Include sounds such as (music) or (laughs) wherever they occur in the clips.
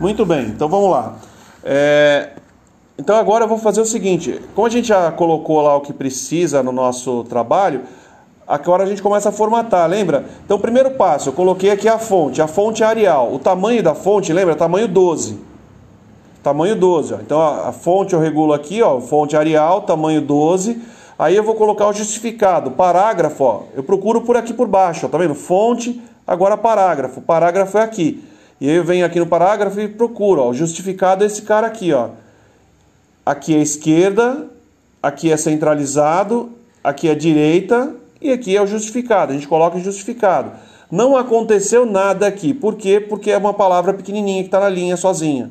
Muito bem, então vamos lá. É, então agora eu vou fazer o seguinte: como a gente já colocou lá o que precisa no nosso trabalho, agora a gente começa a formatar, lembra? Então, primeiro passo, eu coloquei aqui a fonte. A fonte Arial. O tamanho da fonte, lembra? Tamanho 12. Tamanho 12. Ó. Então a, a, fonte eu regulo aqui, ó, fonte Arial, tamanho 12. Aí eu vou colocar o justificado, parágrafo, ó, eu procuro por aqui por baixo, ó, tá vendo? Fonte, agora parágrafo. Parágrafo é aqui. E aí eu venho aqui no parágrafo e procuro, ó, justificado esse cara aqui, ó. Aqui é esquerda, aqui é centralizado, aqui é direita e aqui é o justificado. A gente coloca justificado. Não aconteceu nada aqui. Por quê? Porque é uma palavra pequenininha que está na linha sozinha.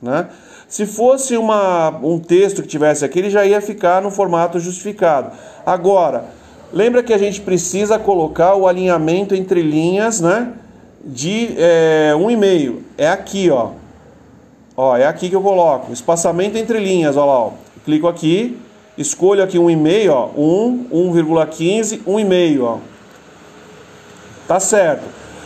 Né? Se fosse uma, um texto que tivesse aqui, ele já ia ficar no formato justificado. Agora, lembra que a gente precisa colocar o alinhamento entre linhas, né? De é, um e meio. É aqui, ó. Ó, é aqui que eu coloco. Espaçamento entre linhas, ó lá, ó. Clico aqui, escolho aqui um e meio, ó. 1, 1,15, 1,5, ó. Tá certo.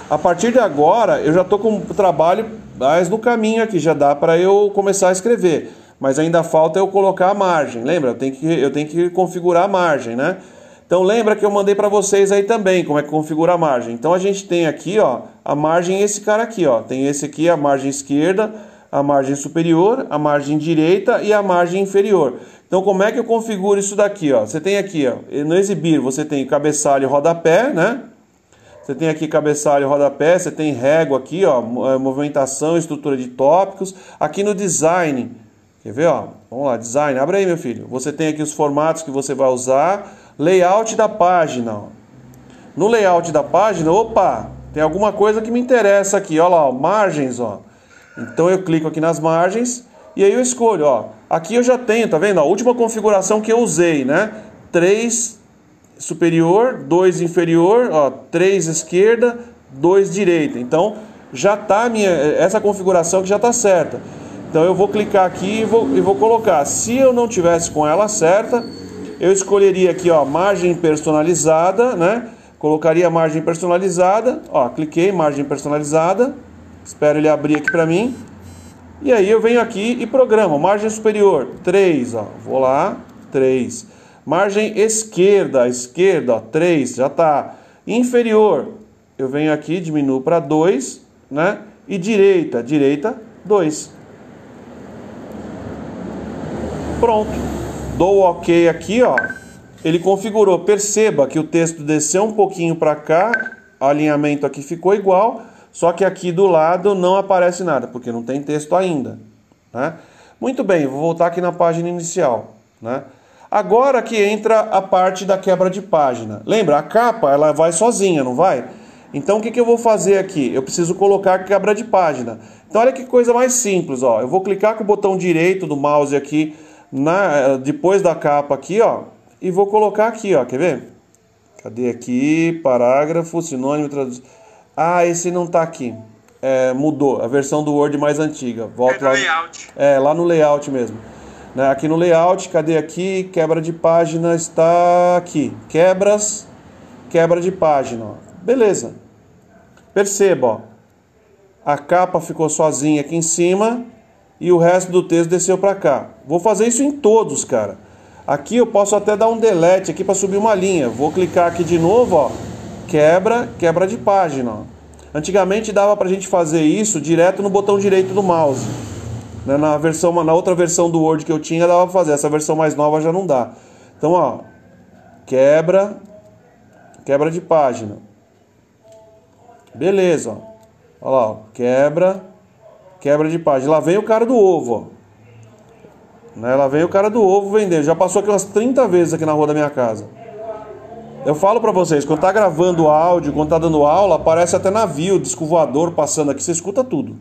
A partir de agora, eu já estou com o trabalho mas no caminho aqui já dá para eu começar a escrever. Mas ainda falta eu colocar a margem. Lembra? Eu tenho que, eu tenho que configurar a margem, né? Então lembra que eu mandei para vocês aí também como é que configura a margem. Então a gente tem aqui, ó, a margem esse cara aqui, ó. Tem esse aqui, a margem esquerda, a margem superior, a margem direita e a margem inferior. Então como é que eu configuro isso daqui, ó? Você tem aqui, ó, no exibir, você tem cabeçalho e rodapé, né? Você tem aqui cabeçalho, rodapé, você tem régua aqui, ó, é, movimentação, estrutura de tópicos. Aqui no design, quer ver, ó? Vamos lá, design, abre aí, meu filho. Você tem aqui os formatos que você vai usar, layout da página. No layout da página, opa, tem alguma coisa que me interessa aqui, ó lá, ó, margens, ó. Então eu clico aqui nas margens e aí eu escolho, ó. Aqui eu já tenho, tá vendo? A última configuração que eu usei, né? 3 superior, 2 inferior, ó, 3 esquerda, 2 direita. Então já está minha essa configuração que já está certa. Então eu vou clicar aqui e vou, e vou colocar. Se eu não tivesse com ela certa, eu escolheria aqui, ó, margem personalizada, né? Colocaria margem personalizada, ó, cliquei margem personalizada. Espero ele abrir aqui para mim. E aí eu venho aqui e programo margem superior 3, ó. Vou lá, 3. Margem esquerda, esquerda, ó, 3, já está. Inferior, eu venho aqui, diminuo para 2, né? E direita, direita, 2. Pronto. Dou OK aqui, ó. Ele configurou. Perceba que o texto desceu um pouquinho para cá, o alinhamento aqui ficou igual, só que aqui do lado não aparece nada, porque não tem texto ainda. Né? Muito bem, vou voltar aqui na página inicial. Né? Agora que entra a parte da quebra de página. Lembra, a capa ela vai sozinha, não vai? Então o que, que eu vou fazer aqui? Eu preciso colocar quebra de página. Então olha que coisa mais simples, ó. Eu vou clicar com o botão direito do mouse aqui na depois da capa aqui, ó, e vou colocar aqui, ó. Quer ver? Cadê aqui? Parágrafo, sinônimo, tradução. Ah, esse não está aqui. É, mudou. A versão do Word mais antiga. Volta é lá. Layout. É, lá no layout mesmo. Né? Aqui no layout, cadê aqui? Quebra de página está aqui. Quebras, quebra de página. Ó. Beleza. Perceba, ó. a capa ficou sozinha aqui em cima e o resto do texto desceu para cá. Vou fazer isso em todos, cara. Aqui eu posso até dar um delete aqui para subir uma linha. Vou clicar aqui de novo, ó. Quebra, quebra de página. Ó. Antigamente dava para a gente fazer isso direto no botão direito do mouse. Né? Na, versão, na outra versão do Word que eu tinha, dava pra fazer. Essa versão mais nova já não dá. Então, ó, quebra, quebra de página. Beleza, ó. Olha lá, ó, quebra, quebra de página. Lá vem o cara do ovo, ó. Né? Lá vem o cara do ovo vendendo. Já passou aqui umas 30 vezes aqui na rua da minha casa. Eu falo para vocês, quando tá gravando áudio, quando tá dando aula, aparece até navio, disco voador passando aqui, você escuta tudo.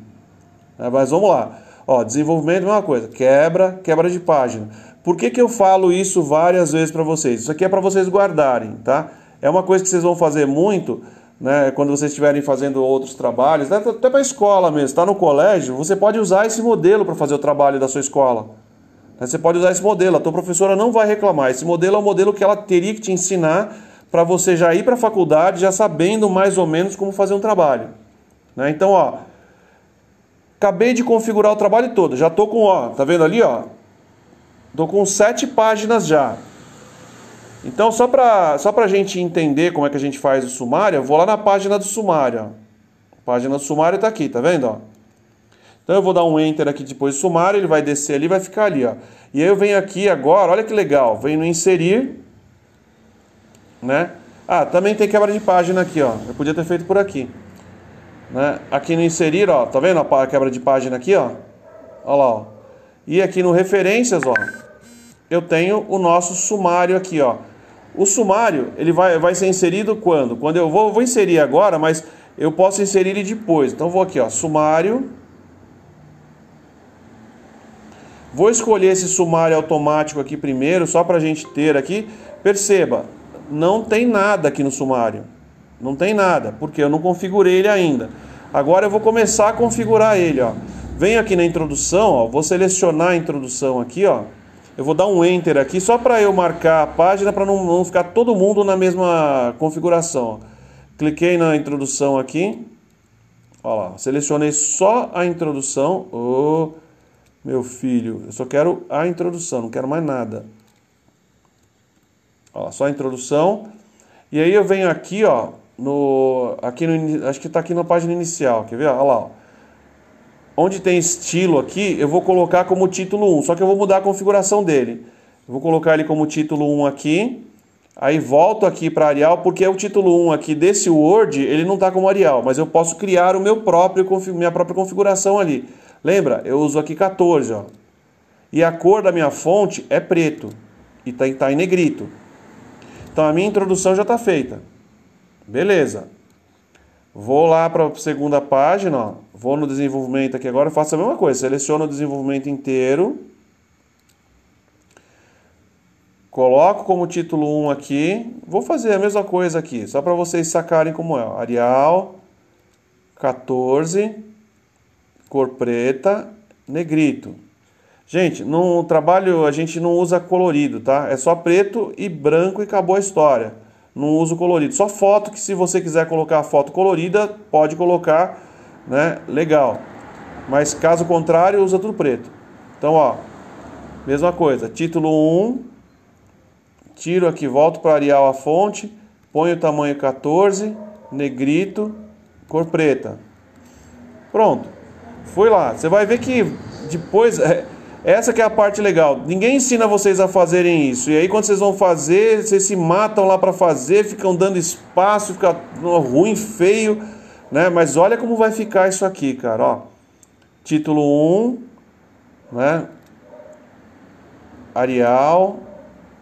É, mas vamos lá. Ó, desenvolvimento uma coisa, quebra, quebra de página. Por que, que eu falo isso várias vezes para vocês? Isso aqui é para vocês guardarem, tá? É uma coisa que vocês vão fazer muito, né? Quando vocês estiverem fazendo outros trabalhos, né, até para a escola mesmo, está no colégio, você pode usar esse modelo para fazer o trabalho da sua escola. Né, você pode usar esse modelo, a tua professora não vai reclamar. Esse modelo é o modelo que ela teria que te ensinar para você já ir para a faculdade já sabendo mais ou menos como fazer um trabalho. Né? Então, ó, Acabei de configurar o trabalho todo. Já tô com, ó, tá vendo ali? Tô com sete páginas já. Então, só para só a gente entender como é que a gente faz o sumário, eu vou lá na página do sumário. A página do sumário está aqui, tá vendo? Ó? Então eu vou dar um Enter aqui depois do sumário, ele vai descer ali vai ficar ali. Ó. E aí eu venho aqui agora, olha que legal, venho no inserir, né? Ah, também tem quebra de página aqui, ó. Eu podia ter feito por aqui. Né? Aqui no inserir, ó, tá vendo a quebra de página aqui, ó? Olha lá, ó. E aqui no referências, ó, eu tenho o nosso sumário aqui, ó. O sumário, ele vai, vai ser inserido quando? Quando eu vou, vou inserir agora, mas eu posso inserir ele depois. Então vou aqui, ó, sumário. Vou escolher esse sumário automático aqui primeiro, só para a gente ter aqui. Perceba, não tem nada aqui no sumário. Não tem nada, porque eu não configurei ele ainda. Agora eu vou começar a configurar ele, ó. Venho aqui na introdução, ó, vou selecionar a introdução aqui, ó. Eu vou dar um Enter aqui só para eu marcar a página para não, não, ficar todo mundo na mesma configuração. Cliquei na introdução aqui. Olha lá, selecionei só a introdução. Oh, meu filho, eu só quero a introdução, não quero mais nada. Ó, só a introdução. E aí eu venho aqui, ó, no aqui no acho que está aqui na página inicial, quer ver? Olha lá, ó. Onde tem estilo aqui, eu vou colocar como título 1, só que eu vou mudar a configuração dele. Eu vou colocar ele como título 1 aqui, aí volto aqui para Arial, porque o título 1 aqui desse Word, ele não está como Arial, mas eu posso criar o meu próprio, minha própria configuração ali. Lembra? Eu uso aqui 14, ó. E a cor da minha fonte é preto, e está tá em negrito. Então a minha introdução já está feita. Beleza. Vou lá para a segunda página, ó. vou no desenvolvimento aqui agora, faço a mesma coisa, seleciono o desenvolvimento inteiro, coloco como título 1 aqui, vou fazer a mesma coisa aqui, só para vocês sacarem como é. Arial 14, cor preta, negrito. Gente, no trabalho a gente não usa colorido, tá? É só preto e branco e acabou a história não uso colorido. Só foto que se você quiser colocar foto colorida, pode colocar, né? Legal. Mas caso contrário, usa tudo preto. Então, ó, mesma coisa. Título 1, tiro aqui, volto para Arial a fonte, ponho o tamanho 14, negrito, cor preta. Pronto. Foi lá. Você vai ver que depois (laughs) é, essa que é a parte legal. Ninguém ensina vocês a fazerem isso. E aí quando vocês vão fazer, vocês se matam lá para fazer, ficam dando espaço, fica ruim, feio, né? Mas olha como vai ficar isso aqui, cara, ó. Título 1, né? Arial,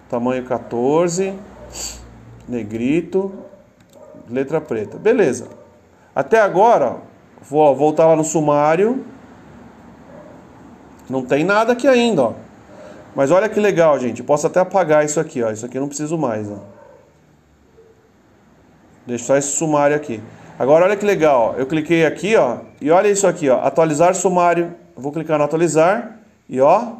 tamanho 14, negrito, letra preta. Beleza. Até agora, vou voltar lá no sumário. Não tem nada aqui ainda, ó. Mas olha que legal, gente. Posso até apagar isso aqui, ó. Isso aqui eu não preciso mais, ó. Deixa só esse sumário aqui. Agora olha que legal, ó. Eu cliquei aqui, ó, e olha isso aqui, ó, atualizar sumário. Eu vou clicar no atualizar e ó,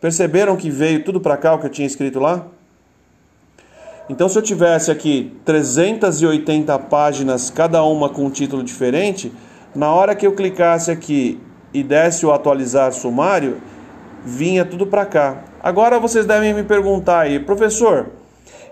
perceberam que veio tudo para cá o que eu tinha escrito lá? Então se eu tivesse aqui 380 páginas, cada uma com um título diferente, na hora que eu clicasse aqui e desse o atualizar sumário, vinha tudo para cá. Agora vocês devem me perguntar aí, professor,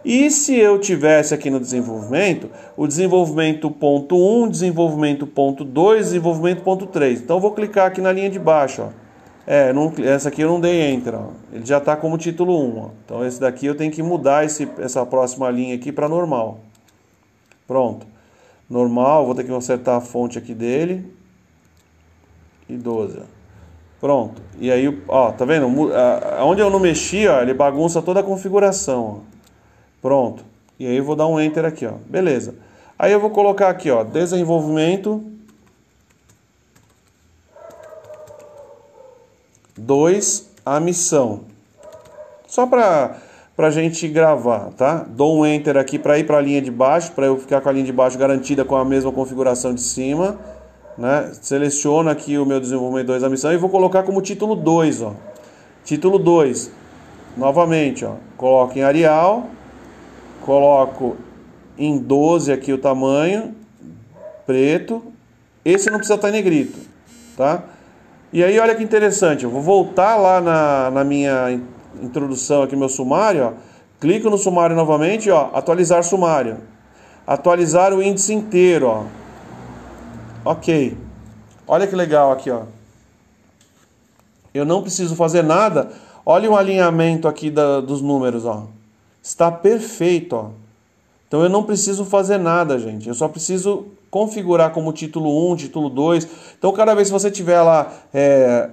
e se eu tivesse aqui no desenvolvimento, o desenvolvimento ponto 1, desenvolvimento ponto 2, desenvolvimento ponto 3. Então eu vou clicar aqui na linha de baixo, ó. É, não, essa aqui eu não dei enter, ó. ele já está como título 1. Ó. Então esse daqui eu tenho que mudar esse, essa próxima linha aqui para normal. Pronto. Normal, vou ter que acertar a fonte aqui dele e 12. Pronto. E aí, ó, tá vendo? Onde eu não mexi, ó, ele bagunça toda a configuração. Ó. Pronto. E aí eu vou dar um enter aqui, ó. Beleza. Aí eu vou colocar aqui, ó, desenvolvimento 2 a missão. Só para a gente gravar, tá? Dou um enter aqui para ir para a linha de baixo, para eu ficar com a linha de baixo garantida com a mesma configuração de cima né? Seleciono aqui o meu desenvolvimento 2 da missão e vou colocar como título 2, ó. Título 2. Novamente, ó, coloco em Arial, coloco em 12 aqui o tamanho, preto. Esse não precisa estar em negrito. tá? E aí, olha que interessante, eu vou voltar lá na, na minha introdução aqui, meu sumário, ó. Clico no sumário novamente, ó, atualizar sumário. Atualizar o índice inteiro, ó. Ok. Olha que legal aqui, ó. Eu não preciso fazer nada. Olha o alinhamento aqui da, dos números, ó. Está perfeito, ó. Então eu não preciso fazer nada, gente. Eu só preciso configurar como título 1, título 2. Então cada vez que você tiver lá é,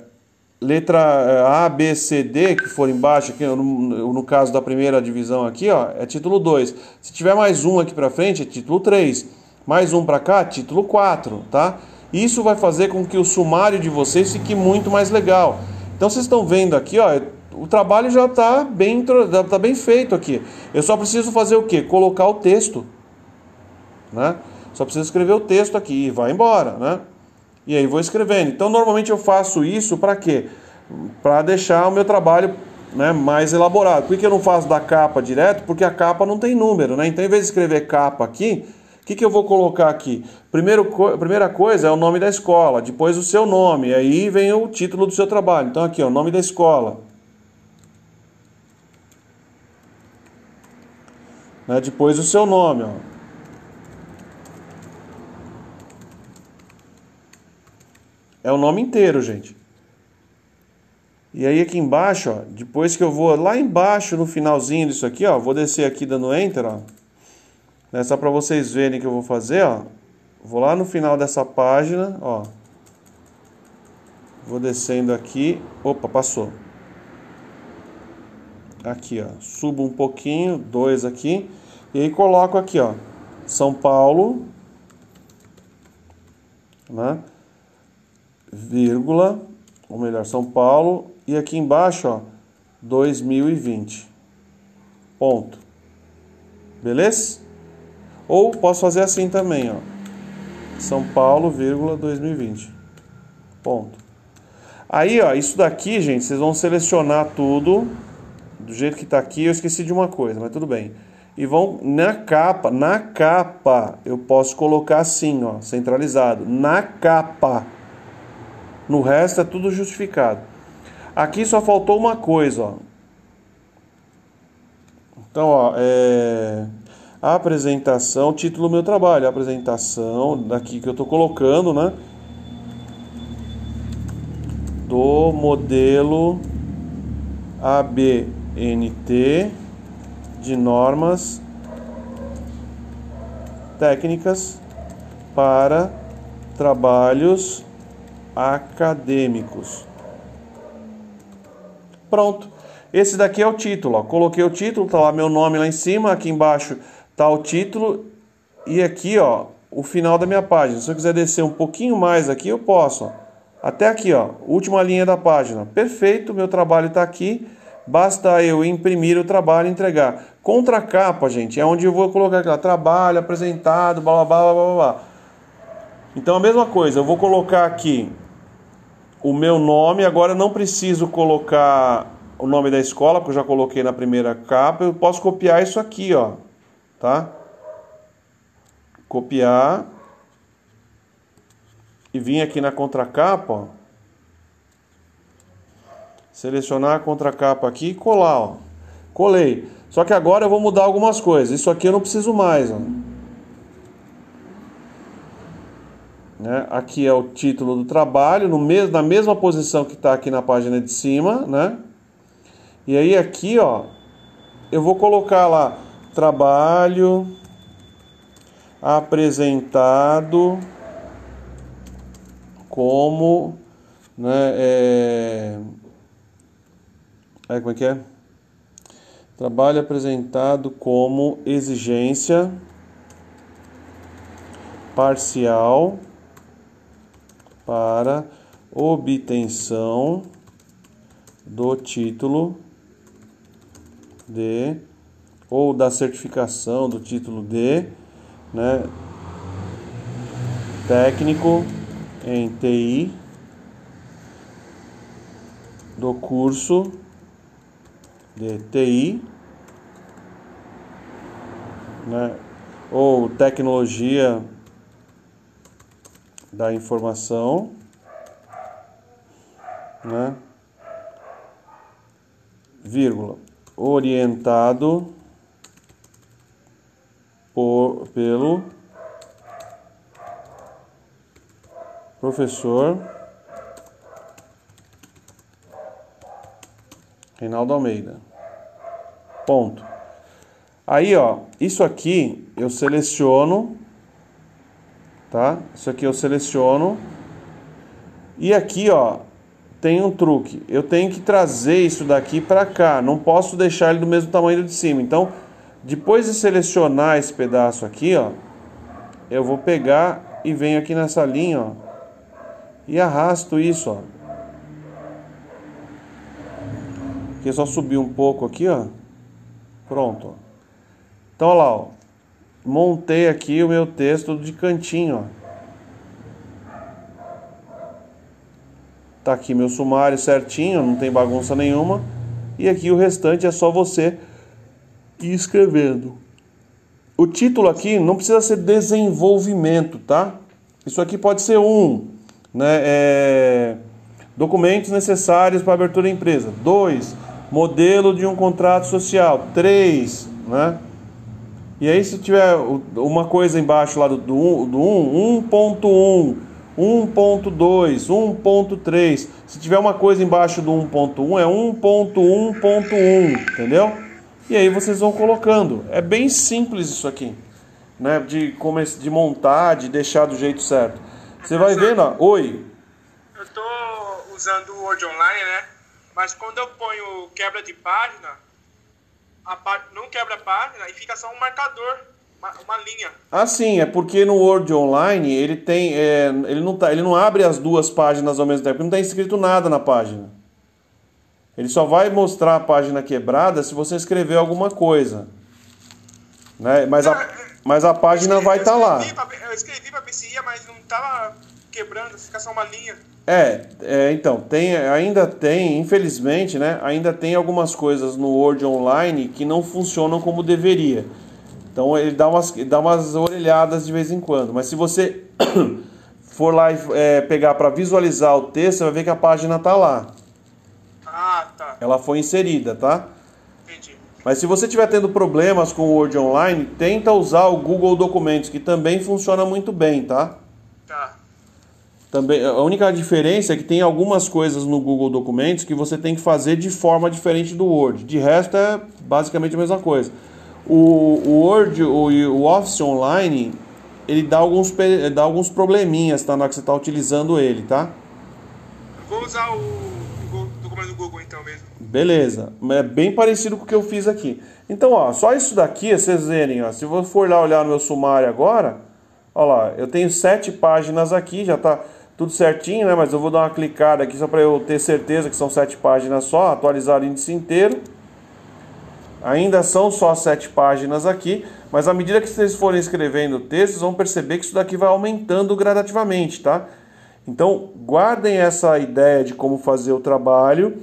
letra é, A, B, C, D, que for embaixo, aqui, no, no caso da primeira divisão aqui, ó, é título 2. Se tiver mais um aqui para frente, é título 3. Mais um para cá, título 4, tá? Isso vai fazer com que o sumário de vocês fique muito mais legal. Então vocês estão vendo aqui, ó, o trabalho já está bem, tá bem feito aqui. Eu só preciso fazer o quê? Colocar o texto, né? Só preciso escrever o texto aqui e vai embora, né? E aí vou escrevendo. Então normalmente eu faço isso para quê? Para deixar o meu trabalho né, mais elaborado. Por que eu não faço da capa direto? Porque a capa não tem número, né? Então, em vez de escrever capa aqui, que, que eu vou colocar aqui? Primeiro, primeira coisa é o nome da escola, depois o seu nome, aí vem o título do seu trabalho. Então, aqui, o nome da escola. Né, depois o seu nome, ó. É o nome inteiro, gente. E aí aqui embaixo, ó, depois que eu vou lá embaixo no finalzinho disso aqui, ó, vou descer aqui dando enter, ó. Né, só para vocês verem que eu vou fazer, ó. Vou lá no final dessa página, ó. Vou descendo aqui. Opa, passou. Aqui, ó. Subo um pouquinho, dois aqui. E aí coloco aqui, ó. São Paulo, né? Vírgula, ou melhor, São Paulo. E aqui embaixo, ó, 2020. Ponto. Beleza? Ou posso fazer assim também, ó. São Paulo, vírgula, 2020. Ponto. Aí, ó, isso daqui, gente, vocês vão selecionar tudo do jeito que está aqui. Eu esqueci de uma coisa, mas tudo bem. E vão na capa, na capa, eu posso colocar assim, ó, centralizado. Na capa. No resto é tudo justificado. Aqui só faltou uma coisa, ó. Então, ó, é apresentação, título do meu trabalho, apresentação daqui que eu estou colocando, né? Do modelo ABNT de normas técnicas para trabalhos acadêmicos. Pronto. Esse daqui é o título. Ó. Coloquei o título, tá lá meu nome lá em cima, aqui embaixo tá o título e aqui, ó, o final da minha página. Se eu quiser descer um pouquinho mais aqui, eu posso. Ó. Até aqui, ó, última linha da página. Perfeito, meu trabalho está aqui. Basta eu imprimir o trabalho e entregar. Contra capa, gente, é onde eu vou colocar aqui, ó, trabalho apresentado, blá blá blá blá blá. Então a mesma coisa, eu vou colocar aqui o meu nome, agora eu não preciso colocar o nome da escola, porque eu já coloquei na primeira capa, eu posso copiar isso aqui, ó, tá? Copiar e vir aqui na contracapa, ó selecionar a contracapa aqui e colar, ó. Colei. Só que agora eu vou mudar algumas coisas. Isso aqui eu não preciso mais, ó. Né? Aqui é o título do trabalho, no mesmo, na mesma posição que está aqui na página de cima, né? E aí aqui, ó, eu vou colocar lá trabalho apresentado como, né, é, Aí como é que é? Trabalho apresentado como exigência parcial para obtenção do título de ou da certificação do título de, né, técnico em TI do curso de TI, né, ou tecnologia da informação, né? Vírgula, orientado por, pelo professor Reinaldo Almeida. Ponto. Aí, ó, isso aqui eu seleciono, tá? Isso aqui eu seleciono. E aqui, ó, tem um truque. Eu tenho que trazer isso daqui para cá. Não posso deixar ele do mesmo tamanho do de cima. Então, depois de selecionar esse pedaço aqui, ó, eu vou pegar e venho aqui nessa linha, ó, e arrasto isso, ó. Aqui só subir um pouco aqui, ó. Pronto. Ó. Então, olha lá, ó. Montei aqui o meu texto de cantinho, ó. Tá aqui meu sumário certinho, não tem bagunça nenhuma. E aqui o restante é só você ir escrevendo. O título aqui não precisa ser desenvolvimento, tá? Isso aqui pode ser um, né? É... Documentos necessários para abertura da empresa. Dois, modelo de um contrato social. 3, né? E aí se tiver uma coisa embaixo lá do, do 1, do 1.1, 1.2, 1.3, se tiver uma coisa embaixo do 1.1 é 1.1.1, entendeu? E aí vocês vão colocando. É bem simples isso aqui, né? De, de montar, de deixar do jeito certo. Você vai vendo, ó. Oi. Eu tô usando o Word Online, né? Mas quando eu ponho quebra de página, a pá... não quebra a página e fica só um marcador, uma, uma linha. Ah, sim, é porque no Word Online ele tem. É, ele, não tá, ele não abre as duas páginas ao mesmo tempo, não está escrito nada na página. Ele só vai mostrar a página quebrada se você escrever alguma coisa. Né? Mas, a, mas a página escrevi, vai estar tá lá. eu escrevi para ia, mas não estava quebrando, fica só uma linha. É, é, então, tem, ainda tem, infelizmente, né? Ainda tem algumas coisas no Word Online que não funcionam como deveria. Então ele dá umas, dá umas orelhadas de vez em quando. Mas se você (coughs) for lá e é, pegar para visualizar o texto, você vai ver que a página está lá. Ah, tá. Ela foi inserida, tá? Entendi. Mas se você estiver tendo problemas com o Word Online, tenta usar o Google Documentos, que também funciona muito bem, tá? Tá. Também, a única diferença é que tem algumas coisas no Google Documentos que você tem que fazer de forma diferente do Word. De resto é basicamente a mesma coisa. O, o Word, o, o Office Online, ele dá alguns, dá alguns probleminhas tá, na hora que você está utilizando ele, tá? Vou usar o, o documento do Google então mesmo. Beleza, é bem parecido com o que eu fiz aqui. Então, ó, só isso daqui, vocês verem, ó, se eu for lá olhar no meu sumário agora, ó lá, eu tenho sete páginas aqui, já está tudo certinho, né? Mas eu vou dar uma clicada aqui só para eu ter certeza que são sete páginas só, atualizar o índice inteiro. Ainda são só sete páginas aqui, mas à medida que vocês forem escrevendo o texto, vocês vão perceber que isso daqui vai aumentando gradativamente, tá? Então, guardem essa ideia de como fazer o trabalho.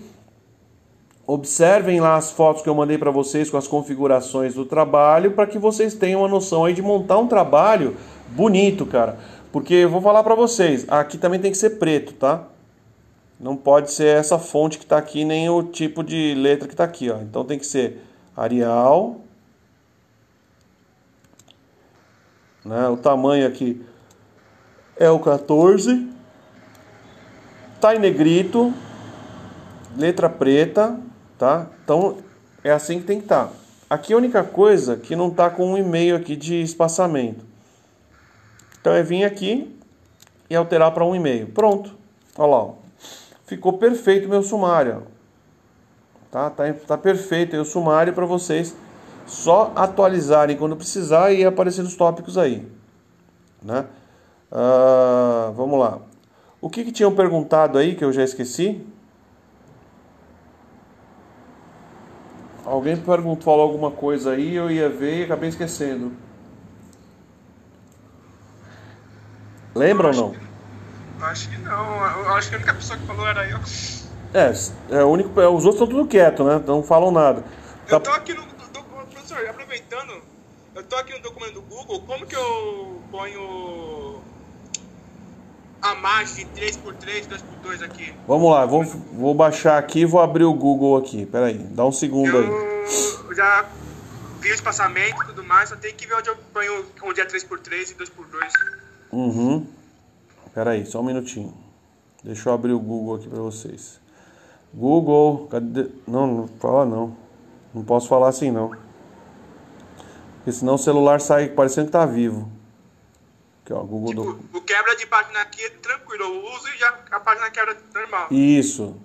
Observem lá as fotos que eu mandei para vocês com as configurações do trabalho, para que vocês tenham uma noção aí de montar um trabalho bonito, cara. Porque eu vou falar para vocês, aqui também tem que ser preto, tá? Não pode ser essa fonte que está aqui, nem o tipo de letra que está aqui, ó. Então tem que ser Arial. Né? O tamanho aqui é o 14. Tá em negrito. Letra preta, tá? Então é assim que tem que estar. Tá. Aqui a única coisa que não tá com um e-mail aqui de espaçamento. Então é vir aqui e alterar para um e-mail. Pronto. Olha lá. Ó. Ficou perfeito meu sumário. Tá, tá, tá perfeito aí o sumário para vocês só atualizarem quando precisar e aparecer os tópicos aí. Né? Uh, vamos lá. O que, que tinham perguntado aí que eu já esqueci? Alguém perguntou, falou alguma coisa aí, eu ia ver e acabei esquecendo. Lembra ou não? Acho que não. Eu acho que a única pessoa que falou era eu. É, é o único, é, os outros estão tudo quieto, né? Não falam nada. Tá... Eu tô aqui no. Do, professor, aproveitando, eu tô aqui no documento do Google, como que eu ponho. A margem de 3x3, 2x2 aqui. Vamos lá, vou, vou baixar aqui e vou abrir o Google aqui. Pera aí, dá um segundo aí. Eu já vi o espaçamento e tudo mais, só tem que ver onde eu ponho onde é 3x3 e 2x2. Uhum. Pera aí, só um minutinho. Deixa eu abrir o Google aqui pra vocês. Google, cadê? Não, não fala não. Não posso falar assim não. Porque senão o celular sai parecendo que tá vivo. Aqui, ó, Google Tipo, do... o quebra de página aqui tranquilo, eu uso e já a página quebra normal. Isso.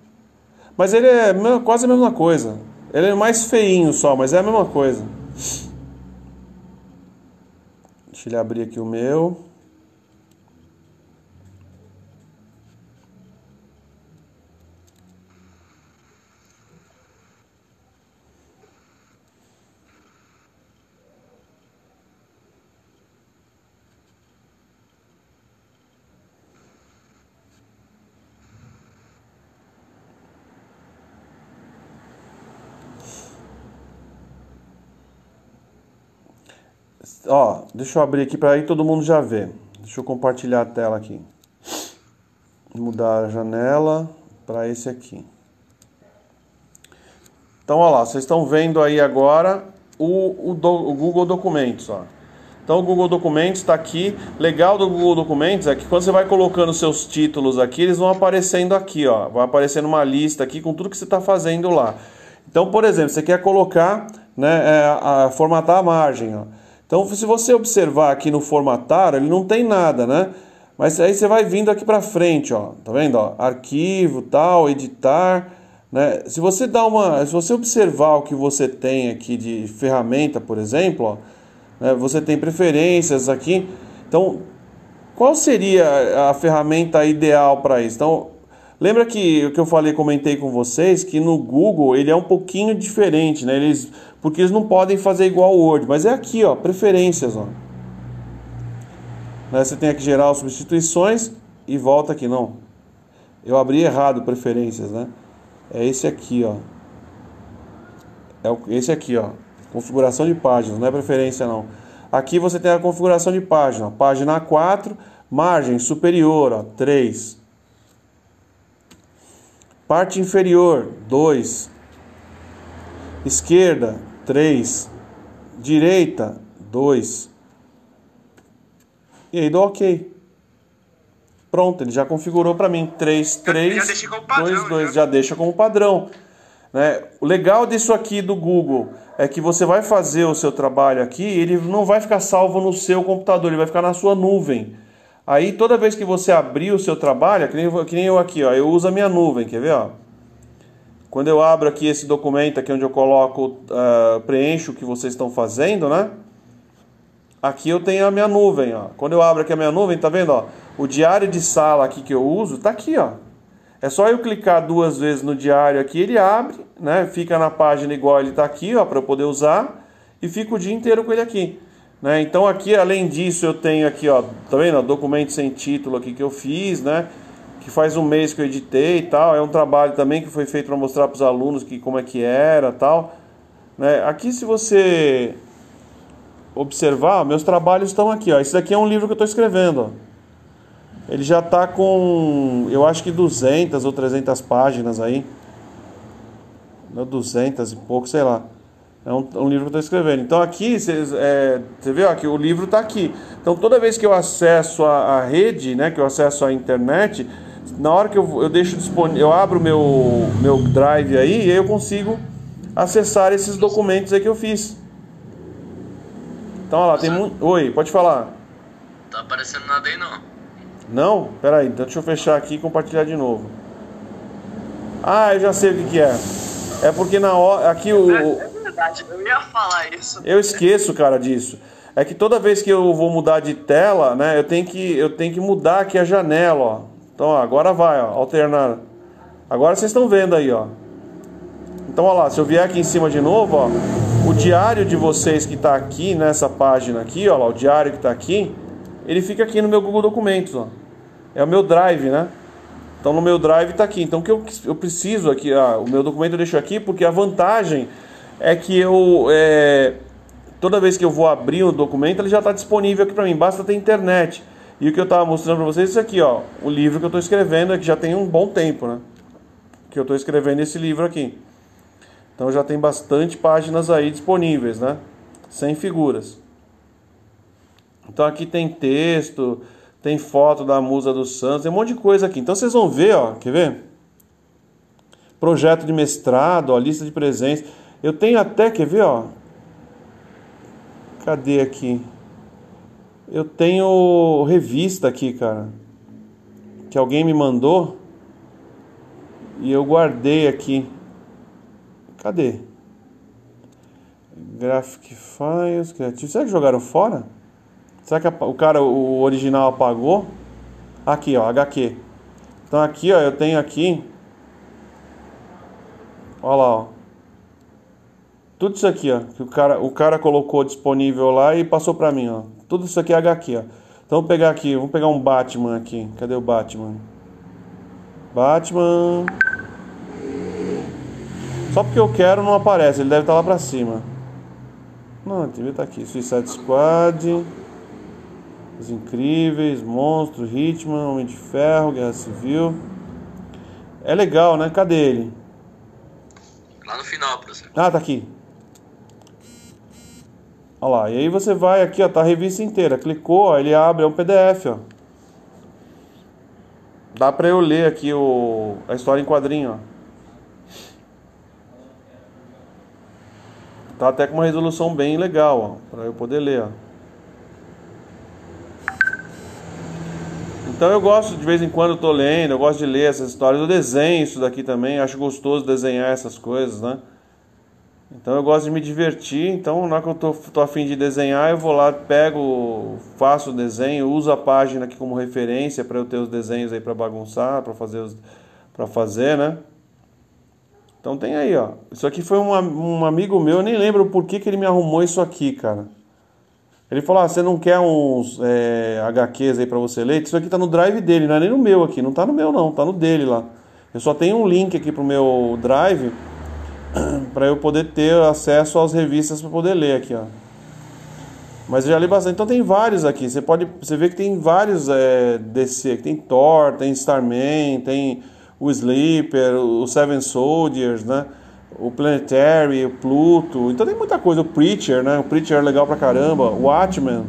Mas ele é quase a mesma coisa. Ele é mais feinho só, mas é a mesma coisa. Deixa ele abrir aqui o meu. Ó, deixa eu abrir aqui para aí todo mundo já ver. Deixa eu compartilhar a tela aqui. Mudar a janela para esse aqui. Então, ó lá, vocês estão vendo aí agora o, o, do- o Google Documentos, ó. Então, o Google Documentos está aqui. Legal do Google Documentos é que quando você vai colocando seus títulos aqui, eles vão aparecendo aqui, ó. Vai aparecendo uma lista aqui com tudo que você está fazendo lá. Então, por exemplo, você quer colocar, né, é, a, formatar a margem, ó. Então, se você observar aqui no formatar, ele não tem nada, né? Mas aí você vai vindo aqui para frente, ó. Tá vendo, ó? Arquivo, tal, editar, né? Se você dá uma, se você observar o que você tem aqui de ferramenta, por exemplo, ó, né? Você tem preferências aqui. Então, qual seria a ferramenta ideal para isso? Então, lembra que o que eu falei, comentei com vocês, que no Google ele é um pouquinho diferente, né? Eles, porque eles não podem fazer igual o Word, mas é aqui, ó, preferências, ó. Né, Você tem aqui geral substituições e volta aqui, não. Eu abri errado preferências, né? É esse aqui, ó. É esse aqui, ó. Configuração de páginas, não é preferência não. Aqui você tem a configuração de página. Página 4, margem superior, ó, 3. Parte inferior, 2. Esquerda, 3. Direita, 2. E aí dou OK. Pronto, ele já configurou para mim 3, 3, já deixei como padrão, 2, 2, já. deixa como padrão. Né? O legal disso aqui do Google é que você vai fazer o seu trabalho aqui, ele não vai ficar salvo no seu computador, ele vai ficar na sua nuvem. Aí toda vez que você abrir o seu trabalho, que nem, eu- que nem eu aqui, ó, eu uso a minha nuvem, quer ver? Ó? Quando eu abro aqui esse documento aqui onde eu coloco, ah, preencho o que vocês estão fazendo, né? Aqui eu tenho a minha nuvem, ó. Quando eu abro aqui a minha nuvem, tá vendo, ó? O diário de sala aqui que eu uso, tá aqui, ó. É só eu clicar duas vezes no diário aqui, ele abre, né? Fica na página igual ele tá aqui, ó, para eu poder usar e fico o dia inteiro com ele aqui, né? Então aqui, além disso, eu tenho aqui, ó, tá vendo? ó, Documento sem título aqui que eu fiz, né? Que faz um mês que eu editei e tal. É um trabalho também que foi feito para mostrar para os alunos que como é que era, tal, né? Aqui se você observar, meus trabalhos estão aqui, ó. Esse daqui é um livro que eu estou escrevendo, ó. Ele já está com, eu acho que 200 ou 300 páginas aí. Não, 200 e pouco, sei lá. É um, um livro que eu estou escrevendo. Então aqui, vocês, é, você vê que o livro está aqui. Então toda vez que eu acesso a, a rede, né, que eu acesso a internet, na hora que eu, eu deixo disponível, eu abro meu meu drive aí e aí eu consigo acessar esses documentos aí que eu fiz. Então olha lá, tem muito. Oi, pode falar. Tá aparecendo nada aí não. Não? Pera aí, então deixa eu fechar aqui e compartilhar de novo. Ah, eu já sei o que, que é. É porque na hora. Aqui o. É verdade, eu ia falar isso. Eu esqueço, cara, disso. É que toda vez que eu vou mudar de tela, né, eu tenho que, eu tenho que mudar aqui a janela, ó. Então, ó, agora vai, ó, alternar. Agora vocês estão vendo aí, ó. Então, ó lá, se eu vier aqui em cima de novo, ó, o diário de vocês que está aqui nessa página aqui, ó lá, o diário que está aqui, ele fica aqui no meu Google Documentos, ó. É o meu Drive, né? Então no meu Drive está aqui. Então o que eu, eu preciso aqui, ah, o meu documento eu deixo aqui porque a vantagem é que eu é, toda vez que eu vou abrir o documento ele já está disponível aqui para mim. Basta ter internet. E o que eu estava mostrando para vocês é isso aqui, ó, o livro que eu estou escrevendo, que já tem um bom tempo, né? Que eu estou escrevendo esse livro aqui. Então já tem bastante páginas aí disponíveis, né? Sem figuras. Então aqui tem texto, tem foto da musa dos santos, tem um monte de coisa aqui. Então vocês vão ver, ó, quer ver? Projeto de mestrado, ó, lista de presentes. Eu tenho até, quer ver, ó? Cadê aqui? Eu tenho revista aqui, cara. Que alguém me mandou. E eu guardei aqui. Cadê? Graphic Files, Creative. Será que jogaram fora? Será que o cara, o original apagou? Aqui, ó, HQ. Então aqui, ó, eu tenho aqui. Olha lá, ó. Tudo isso aqui, ó, que o cara, o cara colocou disponível lá e passou pra mim, ó. Tudo isso aqui é HQ, ó. Então vou pegar aqui, vamos pegar um Batman aqui. Cadê o Batman? Batman. Só porque eu quero não aparece, ele deve estar lá pra cima. Não, devia estar aqui. Suicide Squad. Os Incríveis, Monstro, Hitman, Homem de Ferro, Guerra Civil. É legal, né? Cadê ele? Lá no final, professor. Ah, tá aqui. Olha lá, e aí você vai aqui, ó, tá a revista inteira. Clicou, ó, ele abre, é um PDF, ó. Dá pra eu ler aqui o, a história em quadrinho, ó. Tá até com uma resolução bem legal, ó, para eu poder ler, ó. Então eu gosto, de vez em quando eu tô lendo, eu gosto de ler essas histórias. Eu desenho isso daqui também, acho gostoso desenhar essas coisas, né? Então eu gosto de me divertir, então na hora que eu tô, tô afim de desenhar, eu vou lá, pego, faço o desenho, uso a página aqui como referência para eu ter os desenhos aí para bagunçar, para fazer os, para fazer, né? Então tem aí, ó. Isso aqui foi um, um amigo meu, eu nem lembro por que, que ele me arrumou isso aqui, cara. Ele falou: ah, você não quer uns é, HQs aí pra você ler? Isso aqui tá no drive dele, não é nem no meu aqui, não tá no meu não, tá no dele lá. Eu só tenho um link aqui pro meu drive (clears throat) para eu poder ter acesso às revistas para poder ler aqui, ó. Mas eu já li bastante. Então tem vários aqui. Você pode, você vê que tem vários é, DC. Tem Thor, tem Starman, tem o Sleeper, o Seven Soldiers, né? o Planetary, o Pluto. Então tem muita coisa. O Preacher, né? O Preacher é legal pra caramba. O Watchmen.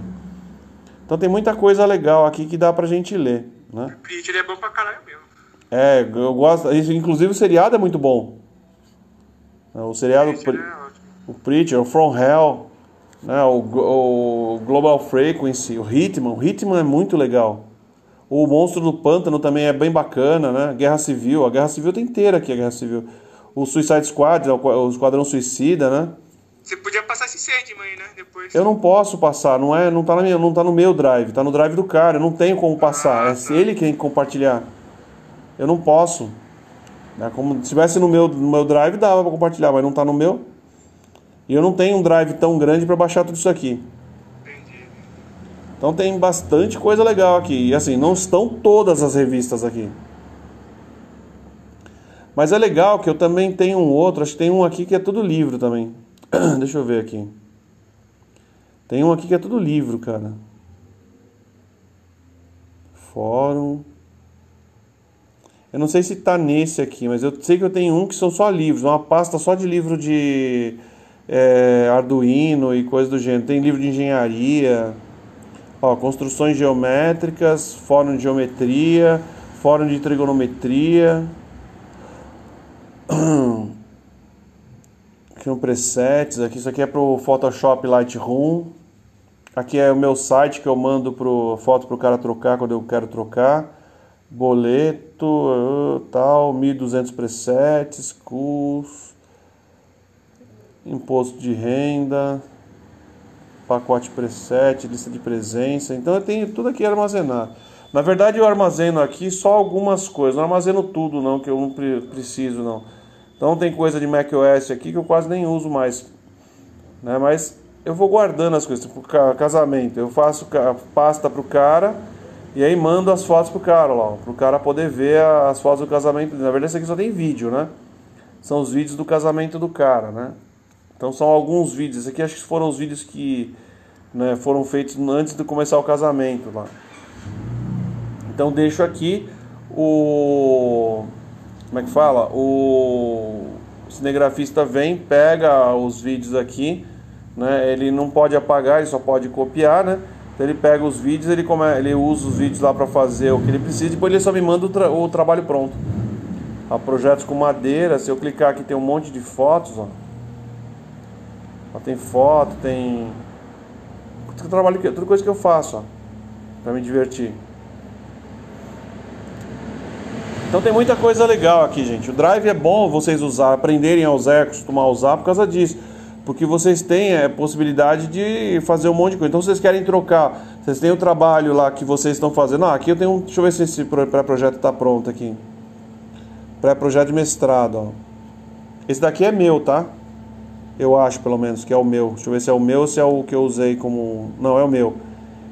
Então tem muita coisa legal aqui que dá pra gente ler, né? O Preacher é bom pra caralho mesmo. É, eu gosto. Inclusive o seriado é muito bom. O seriado. O Preacher, é o, Preacher o From Hell. Né? O, o Global Frequency, o Hitman. O Hitman é muito legal. O Monstro do Pântano também é bem bacana, né? Guerra Civil. A Guerra Civil tem inteira aqui, a Guerra Civil o Suicide Squad, o Esquadrão Suicida, né? Você podia passar esse Sandman aí, né? Depois. Eu não posso passar, não é, não tá, na minha, não tá no meu drive, tá no drive do cara, eu não tenho como passar, ah, é tá. ele que tem que compartilhar. Eu não posso. É como se tivesse no meu, no meu drive dava para compartilhar, mas não tá no meu. E eu não tenho um drive tão grande para baixar tudo isso aqui. Então tem bastante coisa legal aqui. E assim, não estão todas as revistas aqui. Mas é legal que eu também tenho um outro, acho que tem um aqui que é tudo livro também. (clears throat) Deixa eu ver aqui. Tem um aqui que é tudo livro, cara. Fórum. Eu não sei se tá nesse aqui, mas eu sei que eu tenho um que são só livros, uma pasta só de livro de é, Arduino e coisas do gênero. Tem livro de engenharia, ó, construções geométricas, fórum de geometria, fórum de trigonometria. (clears throat) Aqui um presets, aqui isso aqui é pro Photoshop Lightroom. Aqui é o meu site que eu mando pro foto pro cara trocar quando eu quero trocar. Boleto, uh, tal, 1200 presets, cus, imposto de renda, pacote preset, lista de presença. Então eu tenho tudo aqui armazenado. Na verdade eu armazeno aqui só algumas coisas, não armazeno tudo não, que eu não preciso não. Então tem coisa de macOS aqui que eu quase nem uso mais. Né? Mas eu vou guardando as coisas. Tipo, casamento, eu faço pasta pro cara e aí mando as fotos pro cara lá, pro cara poder ver as fotos do casamento. Na verdade, isso aqui só tem vídeo, né? São os vídeos do casamento do cara, né? Então são alguns vídeos. Esse aqui acho que foram os vídeos que né, foram feitos antes de começar o casamento lá. Então deixo aqui o como é que fala? O cinegrafista vem, pega os vídeos aqui, né? Ele não pode apagar, ele só pode copiar, né? Então ele pega os vídeos, ele, come, ele usa os vídeos lá para fazer o que ele precisa, depois ele só me manda o, tra o trabalho pronto. Há projetos com madeira, se eu clicar aqui tem um monte de fotos, ó. ó tem foto, tem trabalho, tudo coisa que eu faço, ó, para me divertir. Então tem muita coisa legal aqui, gente. O Drive é bom vocês usar, aprenderem a usar, acostumar a usar por causa disso. Porque vocês têm a possibilidade de fazer um monte de coisa. Então vocês querem trocar, vocês têm o trabalho lá que vocês estão fazendo. Ah, aqui eu tenho um, deixa eu ver se esse pré-projeto está pronto aqui. Pré-projeto de mestrado, ó. Esse daqui é meu, tá? Eu acho, pelo menos, que é o meu. Deixa eu ver se é o meu ou se é o que eu usei como... Não, é o meu.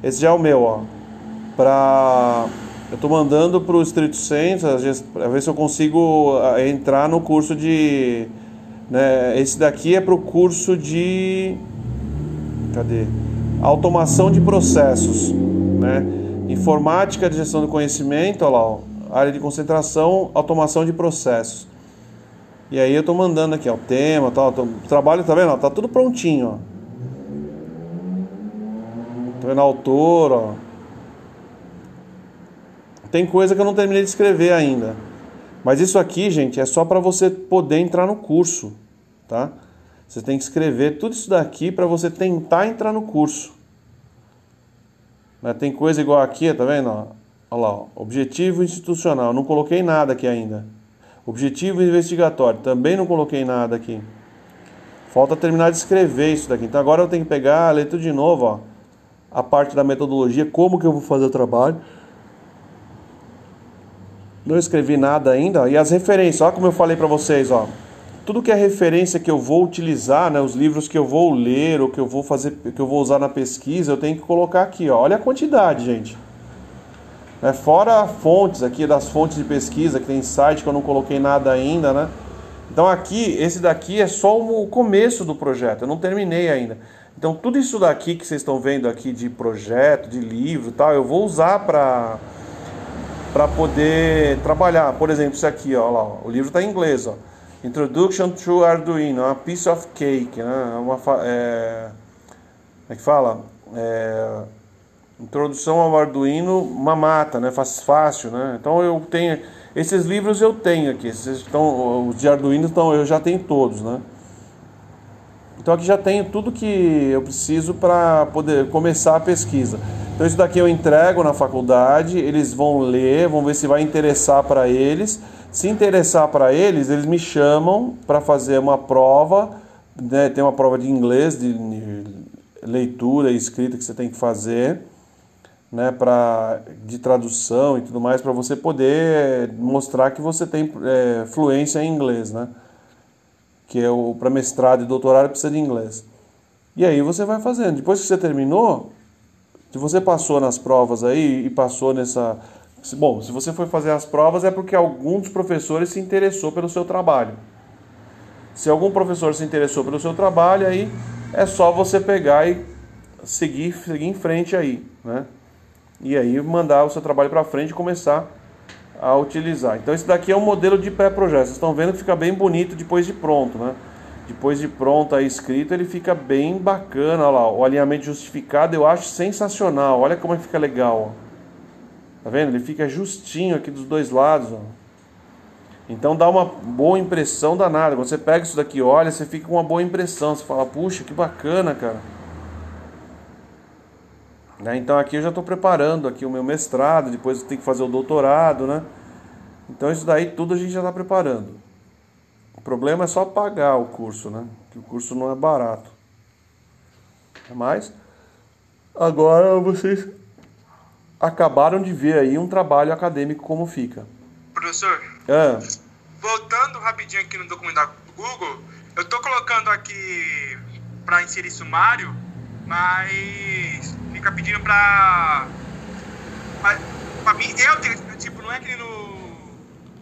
Esse já é o meu, ó. Pra... Eu estou mandando para o Street Center, para ver se eu consigo ah, entrar no curso de né? Esse daqui é para o curso de. Cadê? Automação de processos. Né? Informática de gestão do conhecimento, olha lá, ó, área de concentração, automação de processos. E aí eu estou mandando aqui, ó, o tema, tal, tô, trabalho, tá vendo? Ó, tá tudo prontinho, ó. Tá vendo autor, ó. Tem coisa que eu não terminei de escrever ainda. Mas isso aqui, gente, é só para você poder entrar no curso tá? Você tem que escrever tudo isso daqui para você tentar entrar no curso. Tem coisa igual aqui, tá vendo? Olha lá, ó. objetivo institucional, não coloquei nada aqui ainda. Objetivo investigatório, também não coloquei nada aqui. Falta terminar de escrever isso daqui. Então agora eu tenho que pegar, ler tudo de novo, ó. A parte da metodologia, como que eu vou fazer o trabalho. Não escrevi nada ainda. E as referências, olha como eu falei para vocês, ó tudo que é referência que eu vou utilizar, né, os livros que eu vou ler ou que eu vou fazer, que eu vou usar na pesquisa, eu tenho que colocar aqui, ó. Olha a quantidade, gente. É, fora fontes aqui das fontes de pesquisa, que tem site que eu não coloquei nada ainda, né? Então aqui, esse daqui é só o começo do projeto, eu não terminei ainda. Então tudo isso daqui que vocês estão vendo aqui de projeto, de livro, tal, eu vou usar para para poder trabalhar. Por exemplo, isso aqui, ó, lá, o livro está em inglês, ó. Introduction to Arduino, a piece of cake, né? Uma, é, como é que fala? É, introdução ao Arduino, mamata, né? Faz fácil, né? Então eu tenho esses livros eu tenho aqui, esses estão os de Arduino estão eu já tenho todos, né? Então aqui já tenho tudo que eu preciso para poder começar a pesquisa. Então isso daqui eu entrego na faculdade, eles vão ler, vão ver se vai interessar para eles se interessar para eles, eles me chamam para fazer uma prova, né? tem uma prova de inglês, de, leitura e escrita que você tem que fazer, né? Pra, de tradução e tudo mais, para você poder mostrar que você tem é, fluência em inglês, né? Que é o para mestrado e doutorado precisa de inglês. E aí você vai fazendo. Depois que você terminou, se você passou nas provas aí e passou nessa Bom, se você for fazer as provas é porque algum dos professores se interessou pelo seu trabalho. Se algum professor se interessou pelo seu trabalho, aí é só você pegar e seguir, seguir em frente aí, né? E aí mandar o seu trabalho para frente e começar a utilizar. Então esse daqui é um modelo de pré-projeto. Vocês estão vendo que fica bem bonito depois de pronto, né? Depois de pronto aí escrito, ele fica bem bacana, olha lá, o alinhamento justificado eu acho sensacional. Olha como que fica legal, ó. Tá vendo? Ele fica justinho aqui dos dois lados. Ó. Então dá uma boa impressão danada. Quando você pega isso daqui, olha, você fica com uma boa impressão. Você fala, puxa, que bacana, cara. Né? Então aqui eu já estou preparando aqui o meu mestrado, depois eu tenho que fazer o doutorado, né? Então isso daí tudo a gente já está preparando. O problema é só pagar o curso, né? Que o curso não é barato. Mas agora vocês acabaram de ver aí um trabalho acadêmico como fica. Professor, é. voltando rapidinho aqui no documento do Google, eu estou colocando aqui para inserir sumário, mas fica pedindo para para mim eu tipo não é que no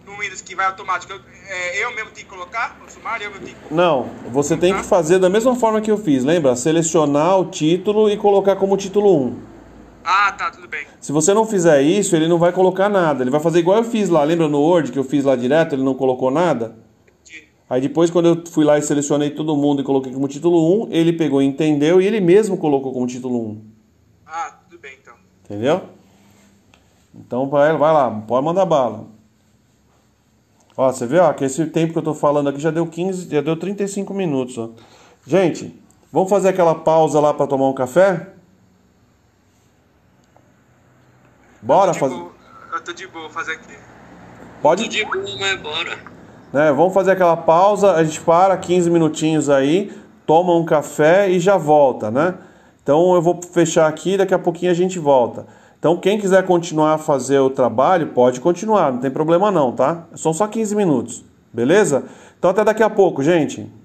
no Windows que vai automático, eu, é, eu mesmo tenho que colocar o sumário, eu mesmo tenho que Não, você tem que fazer da mesma forma que eu fiz, lembra? Selecionar o título e colocar como título 1. Ah, tá, tudo bem. Se você não fizer isso, ele não vai colocar nada. Ele vai fazer igual eu fiz lá. Lembra no Word que eu fiz lá direto? Ele não colocou nada? Aí depois, quando eu fui lá e selecionei todo mundo e coloquei como título 1, ele pegou e entendeu e ele mesmo colocou como título 1. Ah, tudo bem então. Entendeu? Então vai, lá, pode mandar bala. Ó, você vê, ó, que esse tempo que eu tô falando aqui já deu 15, já deu 35 minutos, ó. Gente, vamos fazer aquela pausa lá para tomar um café? Bora fazer. boa. Eu tô de boa vou fazer aqui. Pode, Tô de boa, mas bora. Né? Vamos fazer aquela pausa, a gente para 15 minutinhos aí, toma um café e já volta, né? Então eu vou fechar aqui, daqui a pouquinho a gente volta. Então quem quiser continuar a fazer o trabalho, pode continuar, não tem problema não, tá? São só 15 minutos, beleza? Então até daqui a pouco, gente.